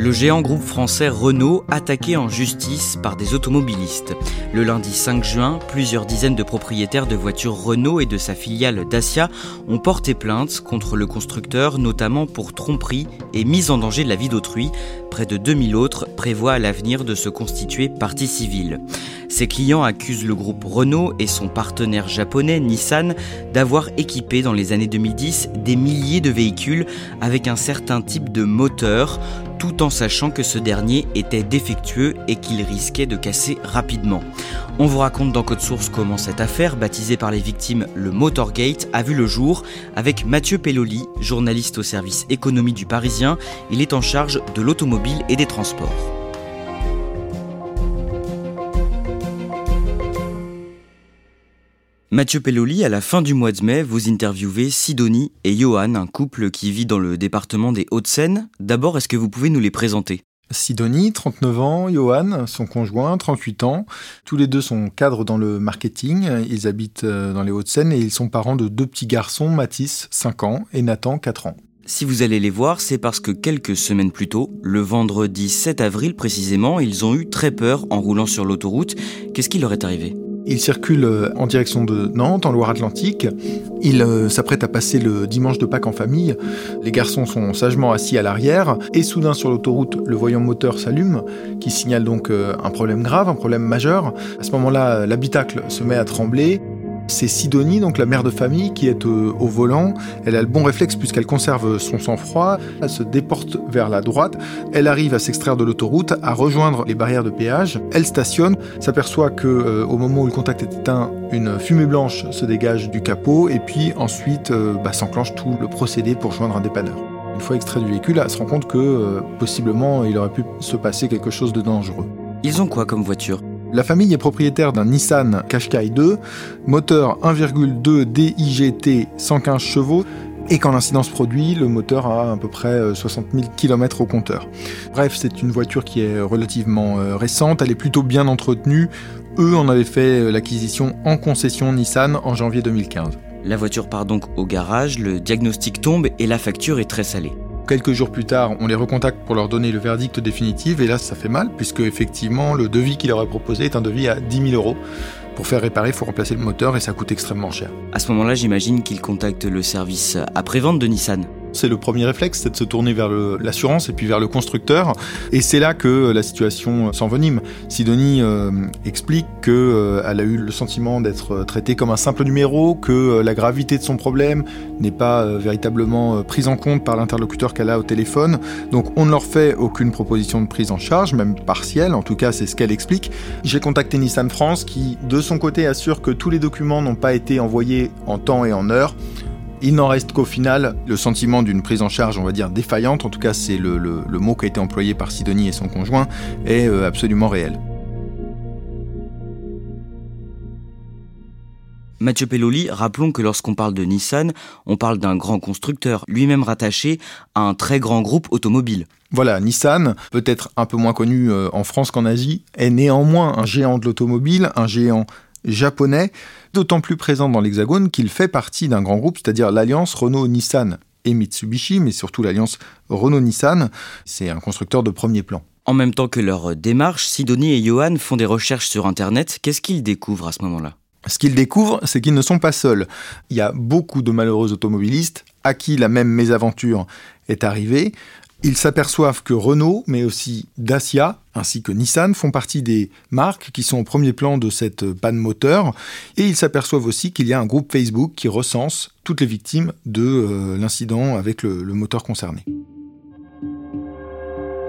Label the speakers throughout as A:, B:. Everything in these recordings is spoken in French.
A: Le géant groupe français Renault attaqué en justice par des automobilistes. Le lundi 5 juin, plusieurs dizaines de propriétaires de voitures Renault et de sa filiale Dacia ont porté plainte contre le constructeur, notamment pour tromperie et mise en danger de la vie d'autrui. Près de 2000 autres prévoient à l'avenir de se constituer partie civile. Ses clients accusent le groupe Renault et son partenaire japonais Nissan d'avoir équipé dans les années 2010 des milliers de véhicules avec un certain type de moteur tout en sachant que ce dernier était défectueux et qu'il risquait de casser rapidement. On vous raconte dans Code Source comment cette affaire, baptisée par les victimes le Motorgate, a vu le jour avec Mathieu Pelloli, journaliste au service économie du Parisien. Il est en charge de l'automobile et des transports. Mathieu Pelloli, à la fin du mois de mai, vous interviewez Sidonie et Johan, un couple qui vit dans le département des Hauts-de-Seine. D'abord, est-ce que vous pouvez nous les présenter?
B: Sidonie, 39 ans, Johan, son conjoint, 38 ans. Tous les deux sont cadres dans le marketing. Ils habitent euh, dans les Hauts-de-Seine et ils sont parents de deux petits garçons, Mathis, 5 ans, et Nathan, 4 ans.
A: Si vous allez les voir, c'est parce que quelques semaines plus tôt, le vendredi 7 avril précisément, ils ont eu très peur en roulant sur l'autoroute. Qu'est-ce qui leur est arrivé?
B: Il circule euh, en direction de Nantes, en Loire-Atlantique. Il euh, s'apprête à passer le dimanche de Pâques en famille. Les garçons sont sagement assis à l'arrière. Et soudain, sur l'autoroute, le voyant moteur s'allume, qui signale donc euh, un problème grave, un problème majeur. À ce moment-là, l'habitacle se met à trembler. C'est Sidonie, donc la mère de famille, qui est euh, au volant. Elle a le bon réflexe puisqu'elle conserve son sang-froid. Elle se déporte vers la droite. Elle arrive à s'extraire de l'autoroute, à rejoindre les barrières de péage. Elle stationne, s'aperçoit que euh, au moment où le contact est éteint, une fumée blanche se dégage du capot et puis ensuite euh, bah, s'enclenche tout le procédé pour joindre un dépanneur. Une fois extrait du véhicule, elle se rend compte que possiblement il aurait pu se passer quelque chose de dangereux.
A: Ils ont quoi comme voiture?
B: La famille est propriétaire d'un Nissan Qashqai 2, moteur 1,2 DIGT 115 chevaux, et quand l'incident se produit, le moteur a à peu près 60 000 km au compteur. Bref, c'est une voiture qui est relativement euh, récente, elle est plutôt bien entretenue. Eux en avaient fait euh, l'acquisition en concession Nissan en janvier 2015.
A: La voiture part donc au garage, le diagnostic tombe et la facture est très salée.
B: Quelques jours plus tard, on les recontacte pour leur donner le verdict définitif, et là, ça fait mal, puisque effectivement, le devis qu'il leur a proposé est un devis à 10 000 euros. Pour faire réparer, il faut remplacer le moteur et ça coûte extrêmement cher.
A: À ce moment-là, j'imagine qu'ils contactent le service après-vente de Nissan.
B: C'est le premier réflexe, c'est de se tourner vers l'assurance et puis vers le constructeur. Et c'est là que la situation s'envenime. Sidonie euh, explique qu'elle euh, a eu le sentiment d'être traitée comme un simple numéro, que euh, la gravité de son problème n'est pas véritablement prise en compte par l'interlocuteur qu'elle a au téléphone. Donc on ne leur fait aucune proposition de prise en charge, même partielle, en tout cas c'est ce qu'elle explique. J'ai contacté Nissan France qui, de son côté, assure que tous les documents n'ont pas été envoyés en temps et en heure. Il n'en reste qu'au final le sentiment d'une prise en charge, on va dire, défaillante, en tout cas c'est le, mot qui a été employé par Sidonie et son conjoint, est euh, absolument réel.
A: Mathieu Pelloli, rappelons que lorsqu'on parle de Nissan, on parle d'un grand constructeur, lui-même rattaché à un très grand groupe automobile.
B: Voilà, Nissan, peut-être un peu moins connu euh, en France qu'en Asie, est néanmoins un géant de l'automobile, un géant japonais, d'autant plus présent dans l'Hexagone qu'il fait partie d'un grand groupe, c'est-à-dire l'alliance Renault-Nissan et Mitsubishi, mais surtout l'alliance Renault-Nissan. C'est un constructeur de premier plan.
A: En même temps que leur démarche, Sidonie et Johan font des recherches sur Internet. Qu'est-ce qu'ils découvrent à ce moment-là?
B: Ce qu'ils découvrent, c'est qu'ils ne sont pas seuls. Il y a beaucoup de malheureux automobilistes à qui la même mésaventure est arrivée. Ils s'aperçoivent que Renault, mais aussi Dacia, ainsi que Nissan, font partie des marques qui sont au premier plan de cette panne moteur. Et ils s'aperçoivent aussi qu'il y a un groupe Facebook qui recense toutes les victimes de euh, l'incident avec le moteur concerné.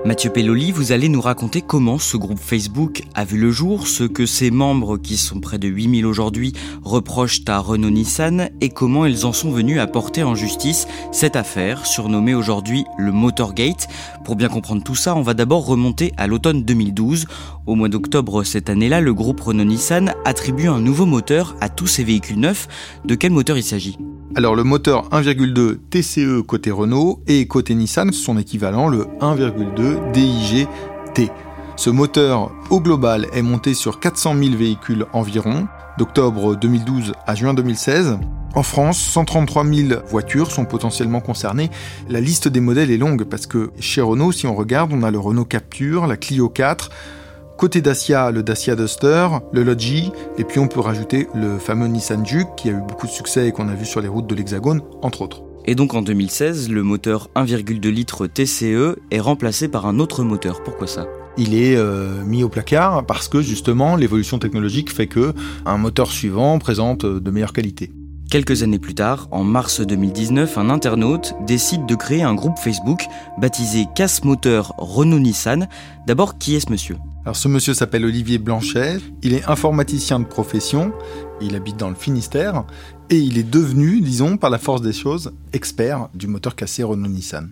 A: Mathieu Pelloli, vous allez nous raconter comment ce groupe Facebook a vu le jour, ce que ses membres, qui sont près de 8000 aujourd'hui, reprochent à Renault Nissan et comment ils en sont venus à porter en justice cette affaire, surnommée aujourd'hui le Motorgate. Pour bien comprendre tout ça, on va d'abord remonter à l'automne 2012. Au mois d'octobre cette année-là, le groupe Renault Nissan attribue un nouveau moteur à tous ses véhicules neufs. De quel moteur il s'agit?
B: Alors le moteur 1,2 TCE côté Renault et côté Nissan, son équivalent le 1,2 DIG-T. Ce moteur au global est monté sur 400 000 véhicules environ, d'octobre 2012 à juin 2016. En France, 133 000 voitures sont potentiellement concernées. La liste des modèles est longue parce que chez Renault, si on regarde, on a le Renault Capture, la Clio 4, Côté Dacia, le Dacia Duster, le Logi, et puis on peut rajouter le fameux Nissan Juke qui a eu beaucoup de succès et qu'on a vu sur les routes de l'Hexagone, entre autres.
A: Et donc en 2016, le moteur 1,2 litres TCE est remplacé par un autre moteur. Pourquoi ça?
B: Il est euh, mis au placard parce que justement l'évolution technologique fait que un moteur suivant présente de meilleures qualités.
A: Quelques années plus tard, en mars 2019, un internaute décide de créer un groupe Facebook baptisé Casse Moteur Renault Nissan. D'abord, qui est ce monsieur?
B: Alors ce monsieur s'appelle Olivier Blanchet, il est informaticien de profession, il habite dans le Finistère, et il est devenu, disons, par la force des choses, expert du moteur cassé Renault-Nissan.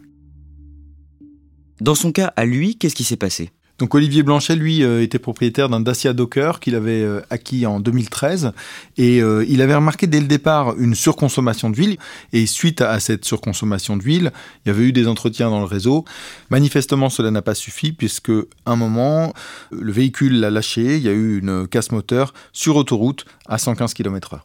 A: Dans son cas à lui, qu'est-ce qui s'est passé?
B: Donc Olivier Blanchet, lui, euh, était propriétaire d'un Dacia Docker qu'il avait euh, acquis en 2013 et euh, il avait remarqué dès le départ une surconsommation d'huile et suite à cette surconsommation d'huile, il y avait eu des entretiens dans le réseau. Manifestement, cela n'a pas suffi puisque un moment, le véhicule l'a lâché, il y a eu une casse moteur sur autoroute à 115 km/h.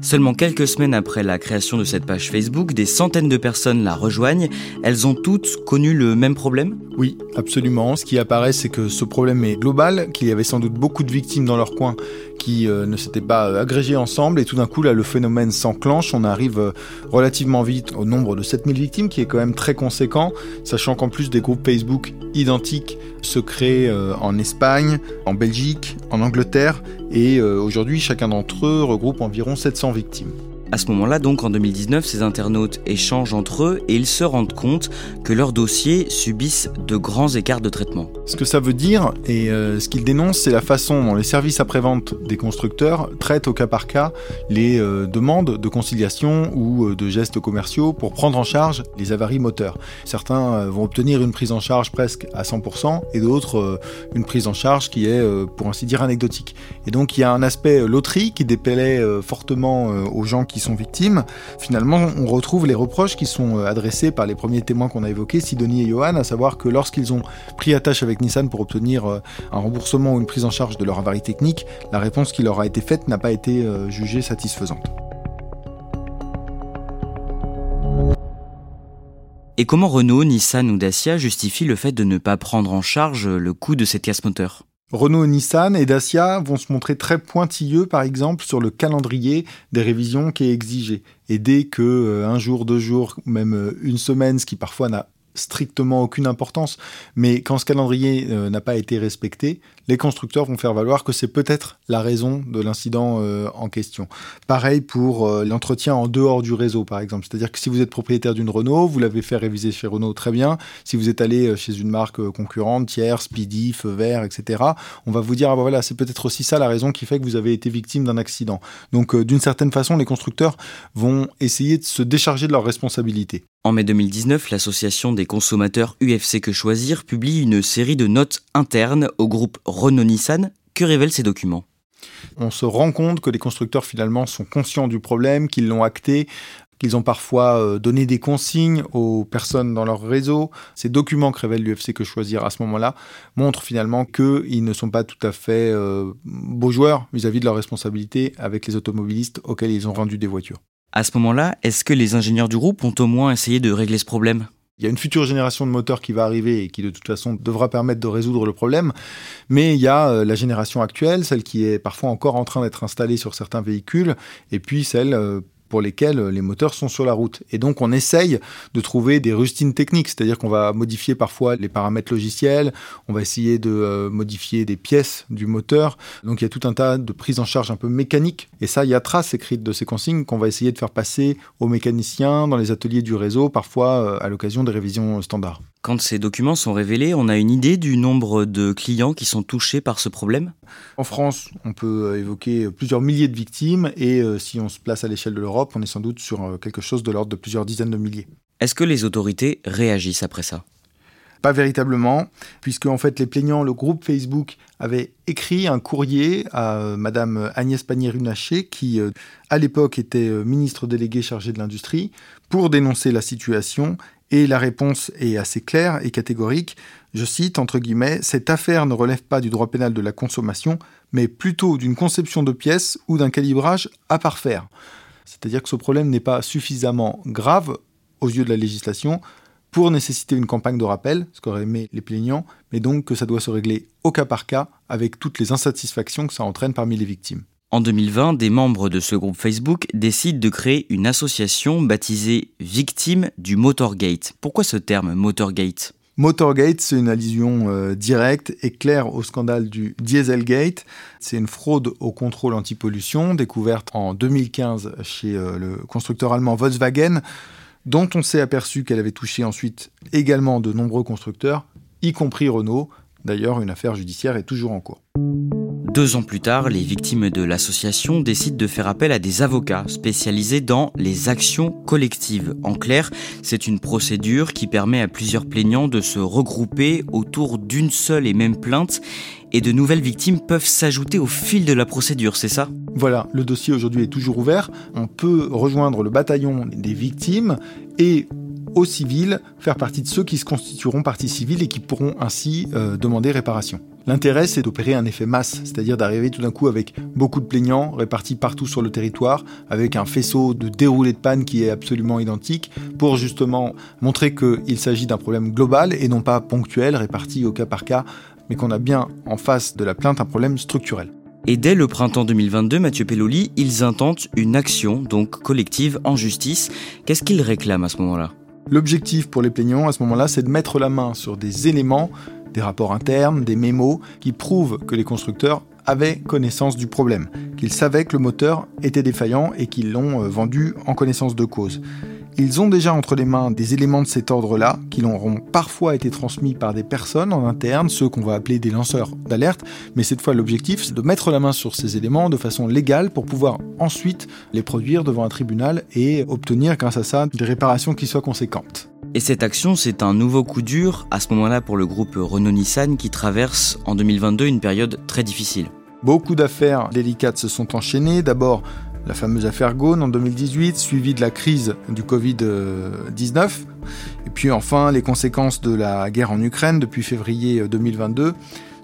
A: Seulement quelques semaines après la création de cette page Facebook, des centaines de personnes la rejoignent. Elles ont toutes connu le même problème?
B: Oui, absolument. Ce qui apparaît, c'est que ce problème est global, qu'il y avait sans doute beaucoup de victimes dans leur coin qui euh, ne s'étaient pas euh, agrégées ensemble et tout d'un coup là le phénomène s'enclenche, on arrive euh, relativement vite au nombre de 7000 victimes qui est quand même très conséquent, sachant qu'en plus des groupes Facebook identiques se créent en Espagne, en Belgique, en Angleterre et aujourd'hui chacun d'entre eux regroupe environ 700 victimes.
A: À ce moment-là, donc en 2019, ces internautes échangent entre eux et ils se rendent compte que leurs dossiers subissent de grands écarts de traitement.
B: Ce que ça veut dire, et euh, ce qu'ils dénoncent, c'est la façon dont les services après-vente des constructeurs traitent au cas par cas les euh, demandes de conciliation ou euh, de gestes commerciaux pour prendre en charge les avaries moteurs. Certains vont obtenir une prise en charge presque à 100% et d'autres une prise en charge qui est, pour ainsi dire, anecdotique. Et donc il y a un aspect loterie qui déplaît fortement aux gens qui sont victimes, finalement, on retrouve les reproches qui sont euh, adressés par les premiers témoins qu'on a évoqués, Sidonie et Johan, à savoir que lorsqu'ils ont pris attache avec Nissan pour obtenir euh, un remboursement ou une prise en charge de leur avarie technique, la réponse qui leur a été faite n'a pas été euh, jugée satisfaisante.
A: Et comment Renault, Nissan ou Dacia justifient le fait de ne pas prendre en charge le coût de cette casse moteur?
B: Renault, Nissan et Dacia vont se montrer très pointilleux, par exemple, sur le calendrier des révisions qui est exigé. Et dès que euh, un jour, deux jours, même euh, une semaine, ce qui parfois n'a strictement aucune importance, mais quand ce calendrier euh, n'a pas été respecté, les constructeurs vont faire valoir que c'est peut-être la raison de l'incident euh, en question. Pareil pour euh, l'entretien en dehors du réseau, par exemple. C'est-à-dire que si vous êtes propriétaire d'une Renault, vous l'avez fait réviser chez Renault très bien. Si vous êtes allé chez une marque concurrente, tiers, Speedy, Feu Vert, etc., on va vous dire, ah bah voilà, c'est peut-être aussi ça la raison qui fait que vous avez été victime d'un accident. Donc, d'une certaine façon, les constructeurs vont essayer de se décharger de leurs responsabilités.
A: En mai 2019, l'association des consommateurs UFC Que Choisir publie une série de notes internes au groupe Renault-Nissan. Que révèlent ces documents?
B: On se rend compte que les constructeurs finalement sont conscients du problème, qu'ils l'ont acté, qu'ils ont parfois euh, donné des consignes aux personnes dans leur réseau. Ces documents que révèle l'UFC que choisir à ce moment-là montrent finalement qu'ils ne sont pas tout à fait euh, beaux joueurs vis à -vis de leurs responsabilités avec les automobilistes auxquels ils ont rendu des voitures.
A: À ce moment-là, est-ce que les ingénieurs du groupe ont au moins essayé de régler ce problème?
B: Il y a une future génération de moteurs qui va arriver et qui de toute façon devra permettre de résoudre le problème, mais il y a euh, la génération actuelle, celle qui est parfois encore en train d'être installée sur certains véhicules, et puis celle euh, pour lesquels les moteurs sont sur la route. Et donc on essaye de trouver des rustines techniques, c'est-à-dire qu'on va modifier parfois les paramètres logiciels, on va essayer de euh, modifier des pièces du moteur. Donc il y a tout un tas de prises en charge un peu mécaniques. Et ça, il y a trace écrite de ces consignes qu'on va essayer de faire passer aux mécaniciens dans les ateliers du réseau, parfois euh, à l'occasion des révisions standards.
A: Quand ces documents sont révélés, on a une idée du nombre de clients qui sont touchés par ce problème?
B: En France, on peut euh, évoquer plusieurs milliers de victimes et euh, si on se place à l'échelle de l'Europe, on est sans doute sur euh, quelque chose de l'ordre de plusieurs dizaines de milliers.
A: Est-ce que les autorités réagissent après ça?
B: Pas véritablement, puisque en fait les plaignants, le groupe Facebook avait écrit un courrier à Madame Agnès Pannier-Runacher, qui à l'époque était ministre déléguée chargée de l'industrie, pour dénoncer la situation et la réponse est assez claire et catégorique. Je cite, entre guillemets, Cette affaire ne relève pas du droit pénal de la consommation, mais plutôt d'une conception de pièces ou d'un calibrage à parfaire. C'est-à-dire que ce problème n'est pas suffisamment grave aux yeux de la législation pour nécessiter une campagne de rappel, ce qu'auraient aimé les plaignants, mais donc que ça doit se régler au cas par cas avec toutes les insatisfactions que ça entraîne parmi les victimes.
A: En 2020, des membres de ce groupe Facebook décident de créer une association baptisée Victimes du Motorgate. Pourquoi ce terme Motorgate?
B: Motorgate, c'est une allusion euh, directe et claire au scandale du Dieselgate. C'est une fraude au contrôle anti-pollution découverte en 2015 chez euh, le constructeur allemand Volkswagen, dont on s'est aperçu qu'elle avait touché ensuite également de nombreux constructeurs, y compris Renault. D'ailleurs, une affaire judiciaire est toujours en cours.
A: Deux ans plus tard, les victimes de l'association décident de faire appel à des avocats spécialisés dans les actions collectives. En clair, c'est une procédure qui permet à plusieurs plaignants de se regrouper autour d'une seule et même plainte et de nouvelles victimes peuvent s'ajouter au fil de la procédure, c'est ça?
B: Voilà, le dossier aujourd'hui est toujours ouvert. On peut rejoindre le bataillon des victimes et au civil faire partie de ceux qui se constitueront partie civile et qui pourront ainsi euh, demander réparation. L'intérêt, c'est d'opérer un effet masse, c'est-à-dire d'arriver tout d'un coup avec beaucoup de plaignants répartis partout sur le territoire, avec un faisceau de déroulé de panne qui est absolument identique, pour justement montrer qu'il s'agit d'un problème global et non pas ponctuel, réparti au cas par cas, mais qu'on a bien en face de la plainte un problème structurel.
A: Et dès le printemps 2022, Mathieu Pelloli, ils intentent une action, donc collective, en justice. Qu'est-ce qu'ils réclament à ce moment-là?
B: L'objectif pour les plaignants à ce moment-là, c'est de mettre la main sur des éléments des rapports internes, des mémos, qui prouvent que les constructeurs avaient connaissance du problème, qu'ils savaient que le moteur était défaillant et qu'ils l'ont euh, vendu en connaissance de cause. Ils ont déjà entre les mains des éléments de cet ordre-là, qui leur auront parfois été transmis par des personnes en interne, ceux qu'on va appeler des lanceurs d'alerte, mais cette fois l'objectif c'est de mettre la main sur ces éléments de façon légale pour pouvoir ensuite les produire devant un tribunal et obtenir grâce à ça des réparations qui soient conséquentes.
A: Et cette action, c'est un nouveau coup dur à ce moment-là pour le groupe Renault-Nissan qui traverse en 2022 une période très difficile.
B: Beaucoup d'affaires délicates se sont enchaînées. D'abord, la fameuse affaire Gaune en 2018, suivie de la crise du Covid-19. Et puis enfin, les conséquences de la guerre en Ukraine depuis février 2022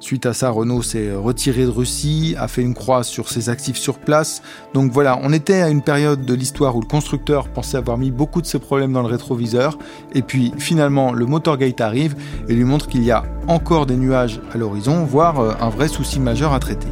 B: Suite à ça, Renault s'est retiré de Russie, a fait une croix sur ses actifs sur place. Donc voilà, on était à une période de l'histoire où le constructeur pensait avoir mis beaucoup de ses problèmes dans le rétroviseur. Et puis finalement, le Motorgate arrive et lui montre qu'il y a encore des nuages à l'horizon, voire euh, un vrai souci majeur à traiter.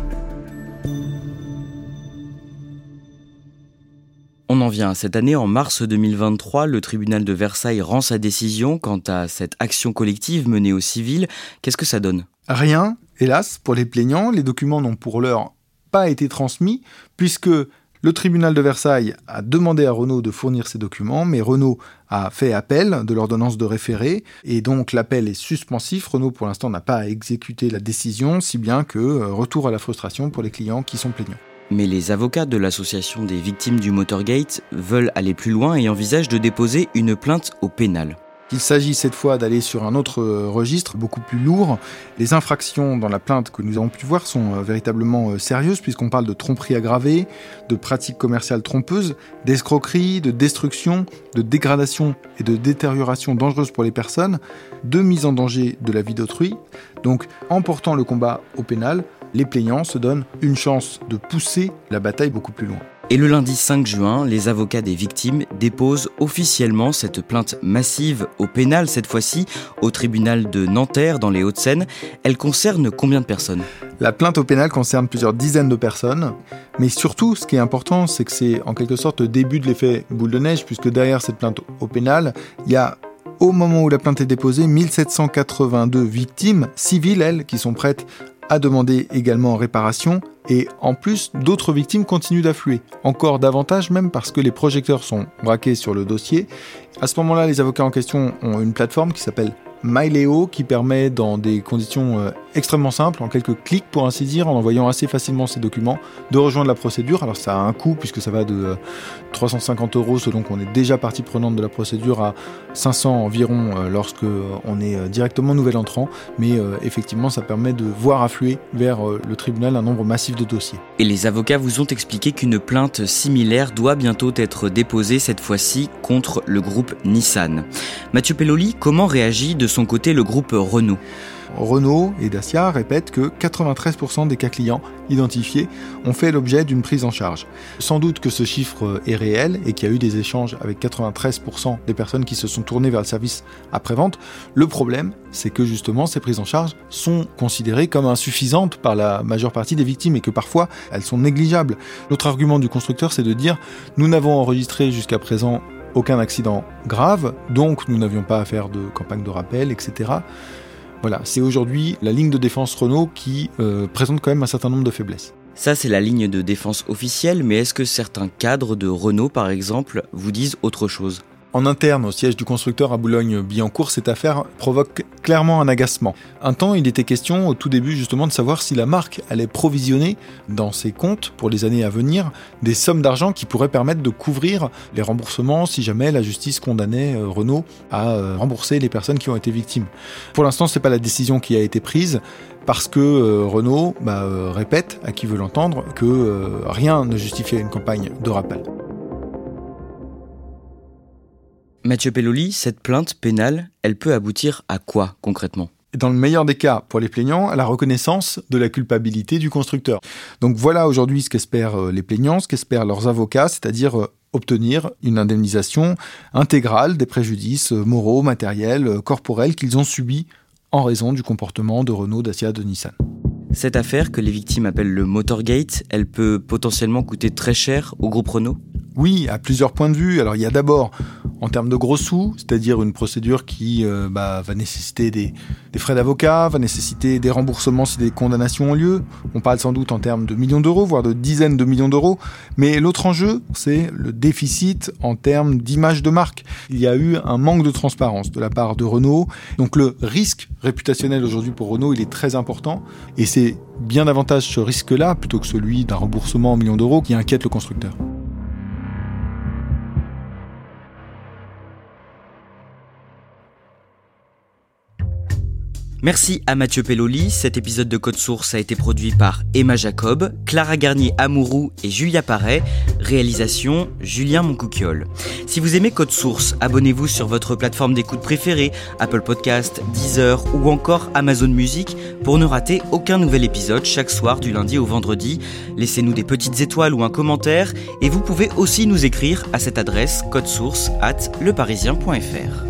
A: On en vient. Cette année, en mars 2023, le tribunal de Versailles rend sa décision quant à cette action collective menée au civil. Qu'est-ce que ça donne?
B: Rien, hélas, pour les plaignants, les documents n'ont pour l'heure pas été transmis, puisque le tribunal de Versailles a demandé à Renault de fournir ces documents, mais Renault a fait appel de l'ordonnance de référé, et donc l'appel est suspensif. Renault, pour l'instant, n'a pas exécuté la décision, si bien que euh, retour à la frustration pour les clients qui sont plaignants.
A: Mais les avocats de l'association des victimes du Motorgate veulent aller plus loin et envisagent de déposer une plainte au pénal.
B: Il s'agit cette fois d'aller sur un autre euh, registre beaucoup plus lourd. Les infractions dans la plainte que nous avons pu voir sont euh, véritablement euh, sérieuses puisqu'on parle de tromperie aggravée, de pratiques commerciales trompeuses, d'escroquerie, de destruction, de dégradation et de détérioration dangereuse pour les personnes, de mise en danger de la vie d'autrui. Donc en portant le combat au pénal, les plaignants se donnent une chance de pousser la bataille beaucoup plus loin.
A: Et le lundi 5 juin, les avocats des victimes déposent officiellement cette plainte massive au pénal, cette fois-ci au tribunal de Nanterre dans les Hauts-de-Seine. Elle concerne combien de personnes?
B: La plainte au pénal concerne plusieurs dizaines de personnes, mais surtout ce qui est important, c'est que c'est en quelque sorte le début de l'effet boule de neige, puisque derrière cette plainte au pénal, il y a au moment où la plainte est déposée, 1782 victimes civiles, elles, qui sont prêtes à demander également réparation et en plus d'autres victimes continuent d'affluer, encore davantage même parce que les projecteurs sont braqués sur le dossier. À ce moment-là, les avocats en question ont une plateforme qui s'appelle MyLeo qui permet dans des conditions euh, extrêmement simples, en quelques clics pour ainsi dire, en envoyant assez facilement ces documents, de rejoindre la procédure. Alors ça a un coût puisque ça va de 350 euh, euros selon qu'on est déjà partie prenante de la procédure à 500 environ euh, lorsque on est directement nouvel entrant, mais effectivement ça permet de voir affluer vers le tribunal un nombre massif de dossiers.
A: Et les avocats vous ont expliqué qu'une plainte similaire doit bientôt être déposée cette fois-ci contre le groupe Nissan. Mathieu Pelloli, comment réagit de son côté le groupe Renault.
B: Renault et Dacia répètent que 93% des cas clients identifiés ont fait l'objet d'une prise en charge. Sans doute que ce chiffre est réel et qu'il y a eu des échanges avec 93% des personnes qui se sont tournées vers le service après-vente. Le problème, c'est que justement ces prises en charge sont considérées comme insuffisantes par la majeure partie des victimes et que parfois elles sont négligeables. L'autre argument du constructeur, c'est de dire nous n'avons enregistré jusqu'à présent aucun accident grave, donc nous n'avions pas à faire de campagne de rappel, etc. Voilà, c'est aujourd'hui la ligne de défense Renault qui euh, présente quand même un certain nombre de faiblesses.
A: Ça, c'est la ligne de défense officielle, mais est-ce que certains cadres de Renault, par exemple, vous disent autre chose?
B: En interne, au siège du constructeur à Boulogne-Billancourt, cette affaire provoque clairement un agacement. Un temps, il était question au tout début justement de savoir si la marque allait provisionner dans ses comptes pour les années à venir des sommes d'argent qui pourraient permettre de couvrir les remboursements si jamais la justice condamnait euh, Renault à euh, rembourser les personnes qui ont été victimes. Pour l'instant, ce n'est pas la décision qui a été prise parce que euh, Renault bah, répète à qui veut l'entendre que rien ne justifiait une campagne de rappel.
A: Mathieu Pelloli, cette plainte pénale, elle peut aboutir à quoi concrètement?
B: Dans le meilleur des cas, pour les plaignants, à la reconnaissance de la culpabilité du constructeur. Donc voilà aujourd'hui ce qu'espèrent euh, les plaignants, ce qu'espèrent leurs avocats, c'est-à-dire euh, obtenir une indemnisation intégrale des préjudices euh, moraux, matériels, corporels qu'ils ont subis en raison du comportement de Renault, Dacia, de Nissan.
A: Cette affaire que les victimes appellent le Motorgate, elle peut potentiellement coûter très cher au groupe Renault?
B: Oui, à plusieurs points de vue. Alors il y a d'abord en termes de gros sous, c'est-à-dire une procédure qui euh, bah, va nécessiter des, frais d'avocat, va nécessiter des remboursements si des condamnations ont lieu. On parle sans doute en termes de millions d'euros, voire de dizaines de millions d'euros. Mais l'autre enjeu, c'est le déficit en termes d'image de marque. Il y a eu un manque de transparence de la part de Renault. Donc le risque réputationnel aujourd'hui pour Renault, il est très important. Et c'est bien davantage ce risque-là, plutôt que celui d'un remboursement en millions d'euros, qui inquiète le constructeur.
A: Merci à Mathieu Pelloli. Cet épisode de Code Source a été produit par Emma Jacob, Clara Garnier Amourou et Julia Paré. Réalisation Julien Moncouquiole. Si vous aimez Code Source, abonnez-vous sur votre plateforme d'écoute préférée, Apple Podcast, Deezer ou encore Amazon Music pour ne rater aucun nouvel épisode chaque soir du lundi au vendredi. Laissez-nous des petites étoiles ou un commentaire et vous pouvez aussi nous écrire à cette adresse codesource at leparisien.fr.